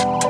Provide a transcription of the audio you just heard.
Trying